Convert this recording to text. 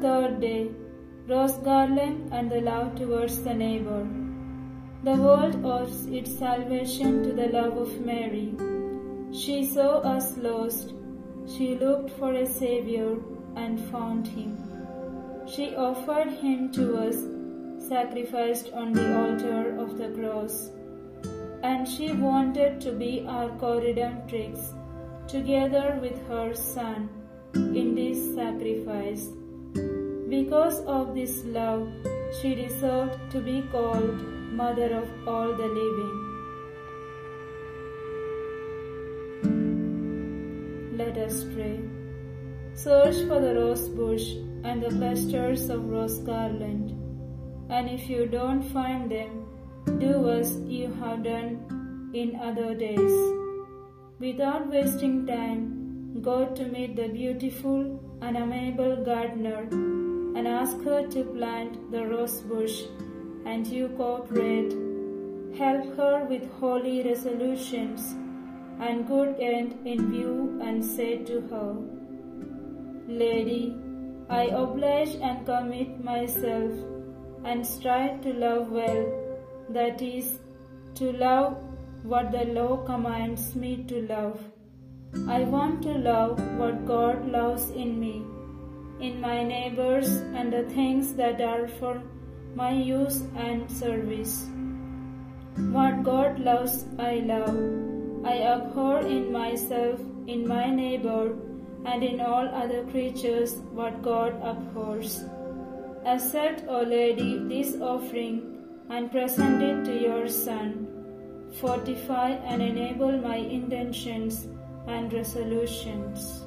third day, rose garland and the love towards the neighbor. The world owes its salvation to the love of Mary. She saw us lost. She looked for a Savior and found him. She offered him to us, sacrificed on the altar of the cross. And she wanted to be our co-redemptrix, together with her Son, in this sacrifice. Because of this love, she deserved to be called Mother of all the living. Let us pray. Search for the rose bush and the clusters of rose garland, and if you don't find them, do as you have done in other days. Without wasting time, go to meet the beautiful and amiable gardener and ask her to plant the rose bush, and you cooperate. Help her with holy resolutions and good end in view and say to her, Lady, I oblige and commit myself and strive to love well, that is, to love what the law commands me to love. I want to love what God loves in me, in my neighbors and the things that are for my use and service. What God loves, I love. I abhor in myself, in my neighbor, and in all other creatures what God abhors. Accept, O Lady, this offering and present it to your Son. Fortify and enable my intentions and resolutions.